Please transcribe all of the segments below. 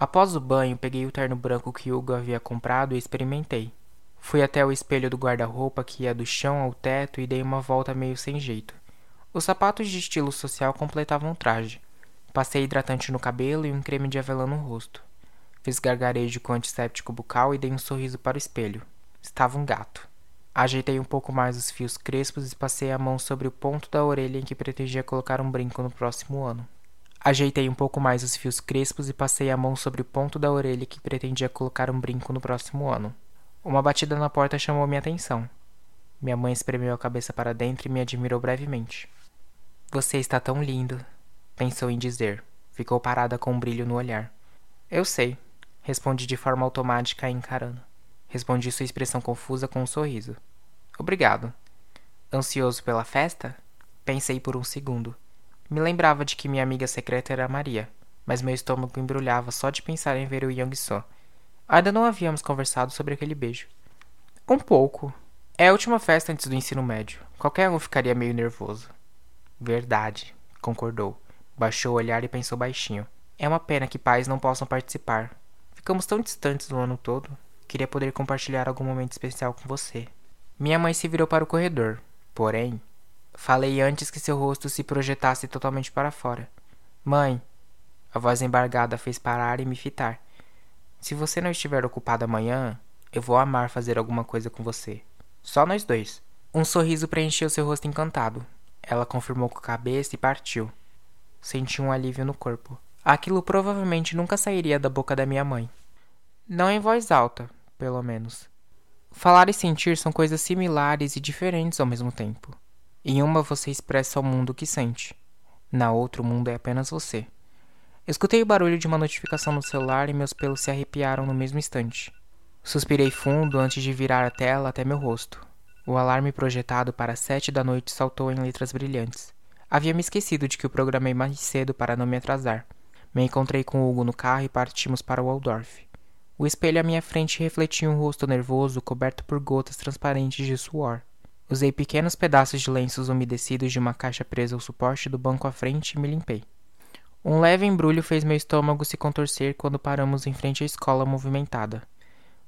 Após o banho, peguei o terno branco que Hugo havia comprado e experimentei. Fui até o espelho do guarda-roupa que ia do chão ao teto e dei uma volta meio sem jeito. Os sapatos de estilo social completavam o traje. Passei hidratante no cabelo e um creme de avelã no rosto. Fiz gargarejo com antisséptico bucal e dei um sorriso para o espelho. Estava um gato. Ajeitei um pouco mais os fios crespos e passei a mão sobre o ponto da orelha em que pretendia colocar um brinco no próximo ano. Ajeitei um pouco mais os fios crespos e passei a mão sobre o ponto da orelha que pretendia colocar um brinco no próximo ano. Uma batida na porta chamou minha atenção. Minha mãe espremeu a cabeça para dentro e me admirou brevemente. Você está tão lindo, pensou em dizer. Ficou parada com um brilho no olhar. Eu sei, respondi de forma automática encarando. Respondi sua expressão confusa com um sorriso. Obrigado. Ansioso pela festa? Pensei por um segundo. Me lembrava de que minha amiga secreta era Maria, mas meu estômago embrulhava só de pensar em ver o Yang So. Ainda não havíamos conversado sobre aquele beijo. Um pouco. É a última festa antes do ensino médio. Qualquer um ficaria meio nervoso. Verdade, concordou. Baixou o olhar e pensou baixinho. É uma pena que pais não possam participar. Ficamos tão distantes o ano todo. Queria poder compartilhar algum momento especial com você. Minha mãe se virou para o corredor. Porém, falei antes que seu rosto se projetasse totalmente para fora. Mãe, a voz embargada fez parar e me fitar. Se você não estiver ocupado amanhã, eu vou amar fazer alguma coisa com você. Só nós dois. Um sorriso preencheu seu rosto encantado. Ela confirmou com a cabeça e partiu. Senti um alívio no corpo. Aquilo provavelmente nunca sairia da boca da minha mãe. Não em voz alta, pelo menos. Falar e sentir são coisas similares e diferentes ao mesmo tempo. Em uma você expressa ao mundo o que sente. Na outra, o mundo é apenas você. Escutei o barulho de uma notificação no celular e meus pelos se arrepiaram no mesmo instante. Suspirei fundo antes de virar a tela até meu rosto. O alarme projetado para sete da noite saltou em letras brilhantes. Havia me esquecido de que o programei mais cedo para não me atrasar. Me encontrei com Hugo no carro e partimos para Waldorf. O espelho à minha frente refletia um rosto nervoso coberto por gotas transparentes de suor. Usei pequenos pedaços de lenços umedecidos de uma caixa presa ao suporte do banco à frente e me limpei. Um leve embrulho fez meu estômago se contorcer quando paramos em frente à escola movimentada.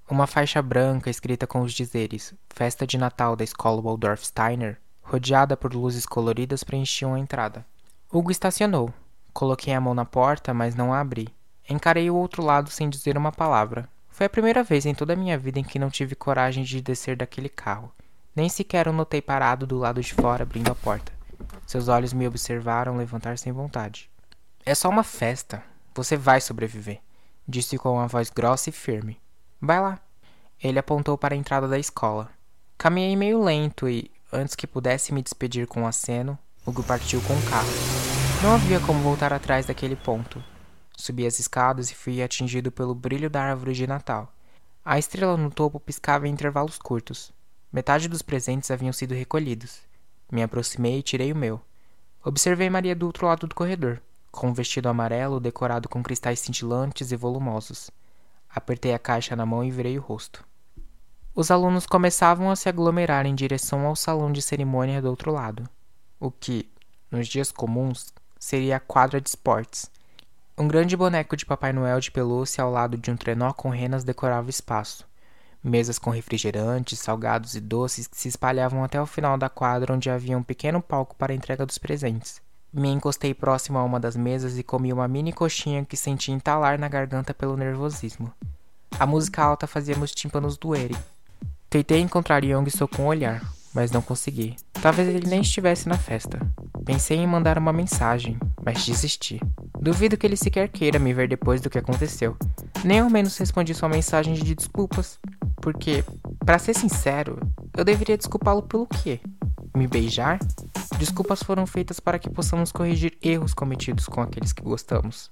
Uma faixa branca escrita com os dizeres Festa de Natal da Escola Waldorf Steiner, rodeada por luzes coloridas, preenchiam a entrada. Hugo estacionou. Coloquei a mão na porta, mas não a abri. Encarei o outro lado sem dizer uma palavra. Foi a primeira vez em toda a minha vida em que não tive coragem de descer daquele carro. Nem sequer o notei parado do lado de fora, abrindo a porta. Seus olhos me observaram levantar sem vontade. É só uma festa. Você vai sobreviver, disse com uma voz grossa e firme. Vai lá. Ele apontou para a entrada da escola. Caminhei meio lento e, antes que pudesse me despedir com um aceno, Hugo partiu com o carro. Não havia como voltar atrás daquele ponto. Subi as escadas e fui atingido pelo brilho da árvore de Natal. A estrela no topo piscava em intervalos curtos. Metade dos presentes haviam sido recolhidos. Me aproximei e tirei o meu. Observei Maria do outro lado do corredor com um vestido amarelo decorado com cristais cintilantes e volumosos. Apertei a caixa na mão e virei o rosto. Os alunos começavam a se aglomerar em direção ao salão de cerimônia do outro lado, o que, nos dias comuns, seria a quadra de esportes. Um grande boneco de Papai Noel de pelúcia ao lado de um trenó com renas decorava o espaço. Mesas com refrigerantes, salgados e doces que se espalhavam até o final da quadra onde havia um pequeno palco para a entrega dos presentes. Me encostei próximo a uma das mesas e comi uma mini coxinha que senti entalar na garganta pelo nervosismo. A música alta fazia meus tímpanos doerem. Tentei encontrar Young So com o olhar, mas não consegui. Talvez ele nem estivesse na festa. Pensei em mandar uma mensagem, mas desisti. Duvido que ele sequer queira me ver depois do que aconteceu. Nem ao menos respondi sua mensagem de desculpas. Porque, para ser sincero, eu deveria desculpá-lo pelo quê? Me beijar? Desculpas foram feitas para que possamos corrigir erros cometidos com aqueles que gostamos.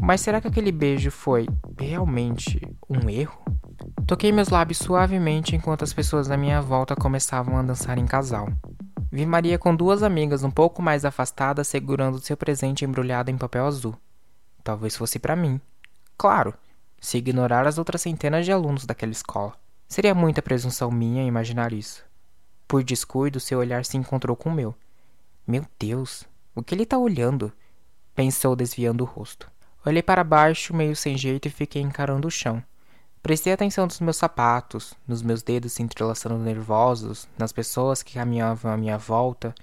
Mas será que aquele beijo foi realmente um erro? Toquei meus lábios suavemente enquanto as pessoas à minha volta começavam a dançar em casal. Vi Maria com duas amigas um pouco mais afastadas segurando seu presente embrulhado em papel azul. Talvez fosse para mim. Claro, se ignorar as outras centenas de alunos daquela escola. Seria muita presunção minha imaginar isso. Por descuido, seu olhar se encontrou com o meu. Meu Deus, o que ele está olhando? Pensou desviando o rosto. Olhei para baixo, meio sem jeito, e fiquei encarando o chão. Prestei atenção nos meus sapatos, nos meus dedos se entrelaçando nervosos, nas pessoas que caminhavam à minha volta,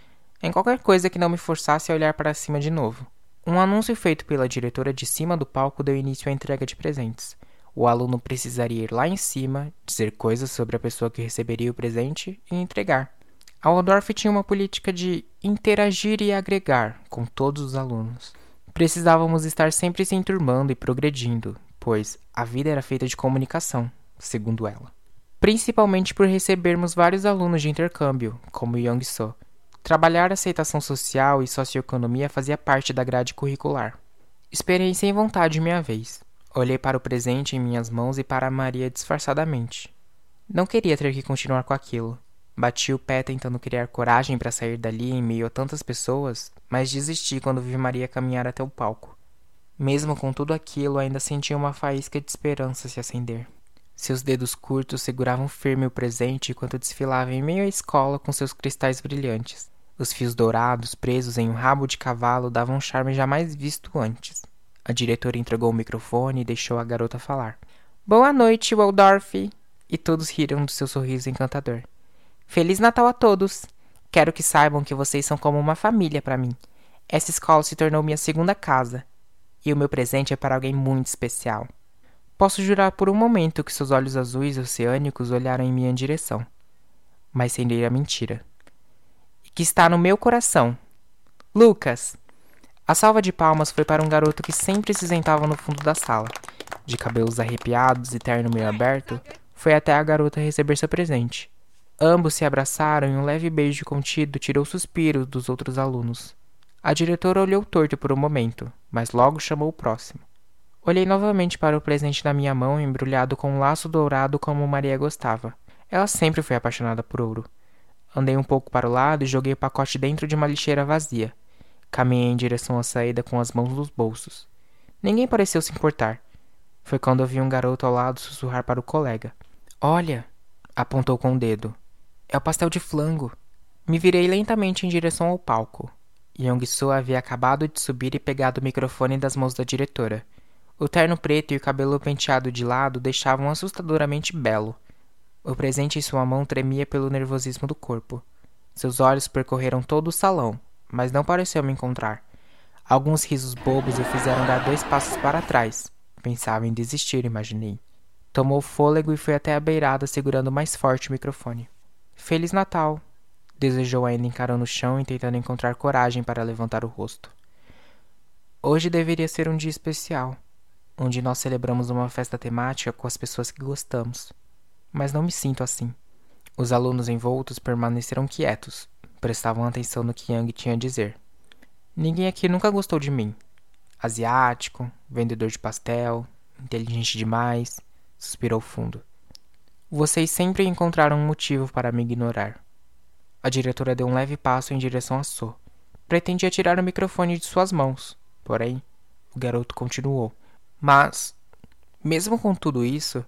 em qualquer coisa que não me forçasse a olhar para cima de novo. Um anúncio feito pela diretora de cima do palco deu início à entrega de presentes. O aluno precisaria ir lá em cima, dizer coisas sobre a pessoa que receberia o presente e entregar. A Waldorf tinha uma política de interagir e agregar com todos os alunos. Precisávamos estar sempre se enturmando e progredindo, pois a vida era feita de comunicação, segundo ela. Principalmente por recebermos vários alunos de intercâmbio, como Young So. Trabalhar aceitação social e socioeconomia fazia parte da grade curricular. Esperei sem vontade minha vez. Olhei para o presente em minhas mãos e para Maria disfarçadamente. Não queria ter que continuar com aquilo. Bati o pé tentando criar coragem para sair dali em meio a tantas pessoas, mas desisti quando vi Maria caminhar até o palco. Mesmo com tudo aquilo, ainda sentia uma faísca de esperança se acender. Seus dedos curtos seguravam firme o presente enquanto desfilava em meio à escola com seus cristais brilhantes. Os fios dourados presos em um rabo de cavalo davam um charme jamais visto antes. A diretora entregou o microfone e deixou a garota falar. Boa noite, Waldorf! E todos riram do seu sorriso encantador. Feliz Natal a todos! Quero que saibam que vocês são como uma família para mim. Essa escola se tornou minha segunda casa. E o meu presente é para alguém muito especial. Posso jurar por um momento que seus olhos azuis oceânicos olharam em minha direção. Mas sem a mentira. Que está no meu coração. Lucas! A salva de palmas foi para um garoto que sempre se sentava no fundo da sala. De cabelos arrepiados e terno meio aberto, foi até a garota receber seu presente. Ambos se abraçaram e um leve beijo contido tirou suspiros dos outros alunos. A diretora olhou torto por um momento, mas logo chamou o próximo. Olhei novamente para o presente na minha mão, embrulhado com um laço dourado como Maria gostava. Ela sempre foi apaixonada por ouro. Andei um pouco para o lado e joguei o pacote dentro de uma lixeira vazia. Caminhei em direção à saída com as mãos nos bolsos. Ninguém pareceu se importar. Foi quando ouvi um garoto ao lado sussurrar para o colega. Olha! apontou com o dedo. É o pastel de flango. Me virei lentamente em direção ao palco. Young Soo havia acabado de subir e pegado o microfone das mãos da diretora. O terno preto e o cabelo penteado de lado deixavam assustadoramente belo. O presente em sua mão tremia pelo nervosismo do corpo. Seus olhos percorreram todo o salão, mas não pareceu me encontrar. Alguns risos bobos o fizeram dar dois passos para trás. Pensava em desistir, imaginei. Tomou fôlego e foi até a beirada segurando mais forte o microfone. Feliz Natal! Desejou ainda encarando o chão e tentando encontrar coragem para levantar o rosto. Hoje deveria ser um dia especial, onde nós celebramos uma festa temática com as pessoas que gostamos. Mas não me sinto assim. Os alunos envoltos permaneceram quietos, prestavam atenção no que Yang tinha a dizer. Ninguém aqui nunca gostou de mim. Asiático, vendedor de pastel, inteligente demais, suspirou fundo. Vocês sempre encontraram um motivo para me ignorar. A diretora deu um leve passo em direção a So. Pretendia tirar o microfone de suas mãos, porém, o garoto continuou. Mas, mesmo com tudo isso,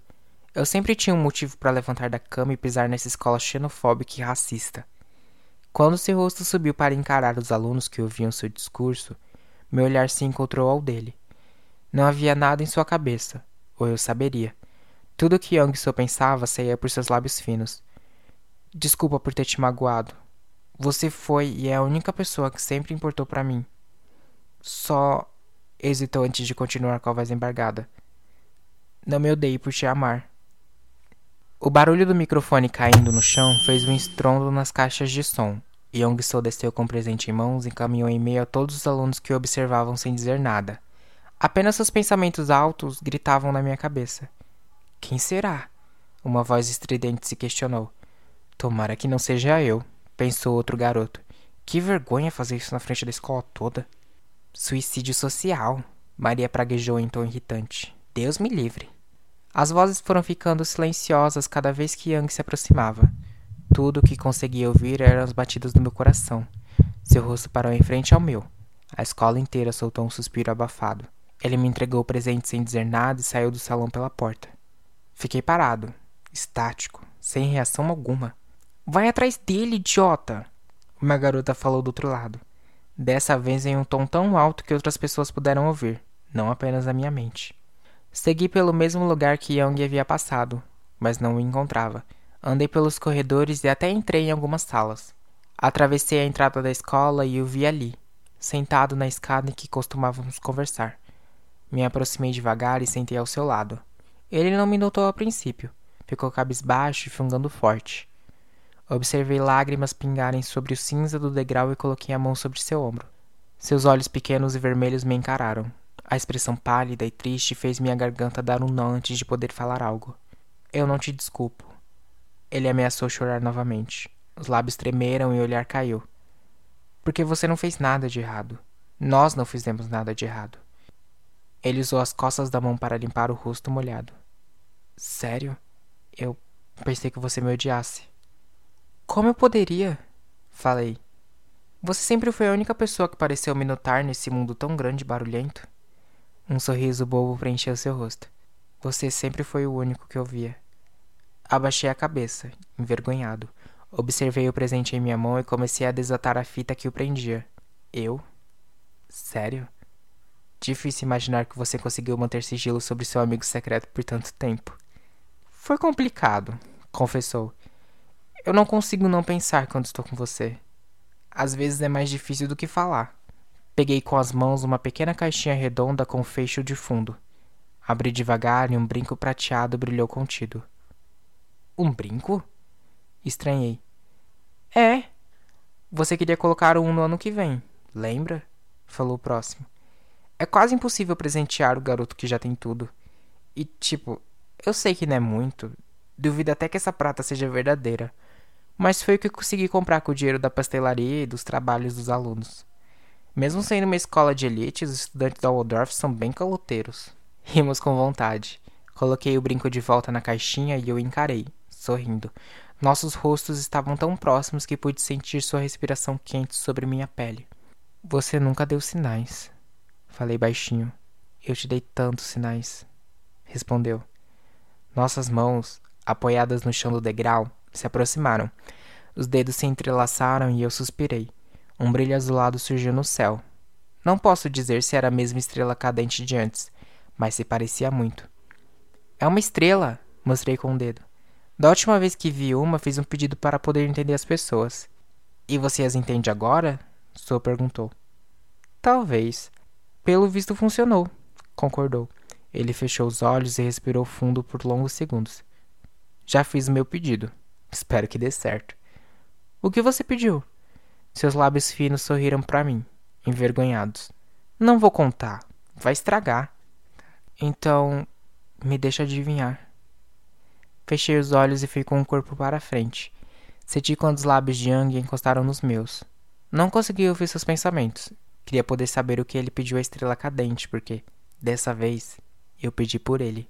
eu sempre tinha um motivo para levantar da cama e pisar nessa escola xenofóbica e racista. Quando seu rosto subiu para encarar os alunos que ouviam seu discurso, meu olhar se encontrou ao dele. Não havia nada em sua cabeça, ou eu saberia. Tudo o que Young só pensava saía por seus lábios finos. Desculpa por ter te magoado. Você foi e é a única pessoa que sempre importou para mim. Só hesitou antes de continuar com a voz embargada. Não me odeie por te amar. O barulho do microfone caindo no chão fez um estrondo nas caixas de som. Yong So desceu com o presente em mãos e caminhou em meio a todos os alunos que o observavam sem dizer nada. Apenas seus pensamentos altos gritavam na minha cabeça. Quem será? Uma voz estridente se questionou. Tomara que não seja eu, pensou outro garoto. Que vergonha fazer isso na frente da escola toda. Suicídio social, Maria praguejou em tom irritante. Deus me livre. As vozes foram ficando silenciosas cada vez que Yang se aproximava. Tudo o que conseguia ouvir eram os batidos do meu coração. Seu rosto parou em frente ao meu. A escola inteira soltou um suspiro abafado. Ele me entregou o presente sem dizer nada e saiu do salão pela porta. Fiquei parado, estático, sem reação alguma. Vai atrás dele, idiota! Uma garota falou do outro lado. Dessa vez em um tom tão alto que outras pessoas puderam ouvir. não apenas a minha mente. Segui pelo mesmo lugar que Young havia passado, mas não o encontrava. Andei pelos corredores e até entrei em algumas salas. Atravessei a entrada da escola e o vi ali, sentado na escada em que costumávamos conversar. Me aproximei devagar e sentei ao seu lado. Ele não me notou a princípio. Ficou cabisbaixo e fungando forte. Observei lágrimas pingarem sobre o cinza do degrau e coloquei a mão sobre seu ombro. Seus olhos pequenos e vermelhos me encararam. A expressão pálida e triste fez minha garganta dar um nó antes de poder falar algo. Eu não te desculpo. Ele ameaçou chorar novamente. Os lábios tremeram e o olhar caiu. Porque você não fez nada de errado. Nós não fizemos nada de errado. Ele usou as costas da mão para limpar o rosto molhado. Sério? Eu pensei que você me odiasse. Como eu poderia? Falei. Você sempre foi a única pessoa que pareceu me notar nesse mundo tão grande e barulhento. Um sorriso bobo preencheu seu rosto. Você sempre foi o único que eu via. Abaixei a cabeça, envergonhado. Observei o presente em minha mão e comecei a desatar a fita que o prendia. Eu? Sério? Difícil imaginar que você conseguiu manter sigilo sobre seu amigo secreto por tanto tempo. Foi complicado, confessou. Eu não consigo não pensar quando estou com você. Às vezes é mais difícil do que falar. Peguei com as mãos uma pequena caixinha redonda com fecho de fundo. Abri devagar e um brinco prateado brilhou contido. Um brinco? Estranhei. É. Você queria colocar um no ano que vem, lembra? Falou o próximo. É quase impossível presentear o garoto que já tem tudo. E, tipo, eu sei que não é muito. Duvido até que essa prata seja verdadeira mas foi o que consegui comprar com o dinheiro da pastelaria e dos trabalhos dos alunos. Mesmo sendo uma escola de elite, os estudantes da Waldorf são bem caloteiros. Rimos com vontade. Coloquei o brinco de volta na caixinha e eu encarei, sorrindo. Nossos rostos estavam tão próximos que pude sentir sua respiração quente sobre minha pele. Você nunca deu sinais. Falei baixinho. Eu te dei tantos sinais. Respondeu. Nossas mãos, apoiadas no chão do degrau, se aproximaram. Os dedos se entrelaçaram e eu suspirei. Um brilho azulado surgiu no céu. Não posso dizer se era a mesma estrela cadente de antes, mas se parecia muito. É uma estrela, mostrei com o um dedo. Da última vez que vi uma, fiz um pedido para poder entender as pessoas. E você as entende agora? Sou perguntou. Talvez. Pelo visto funcionou, concordou. Ele fechou os olhos e respirou fundo por longos segundos. Já fiz o meu pedido. Espero que dê certo. O que você pediu? Seus lábios finos sorriram para mim, envergonhados. Não vou contar. Vai estragar. Então, me deixa adivinhar. Fechei os olhos e fui com o corpo para frente. Senti quando os lábios de Yang encostaram nos meus. Não consegui ouvir seus pensamentos. Queria poder saber o que ele pediu à estrela cadente, porque, dessa vez, eu pedi por ele.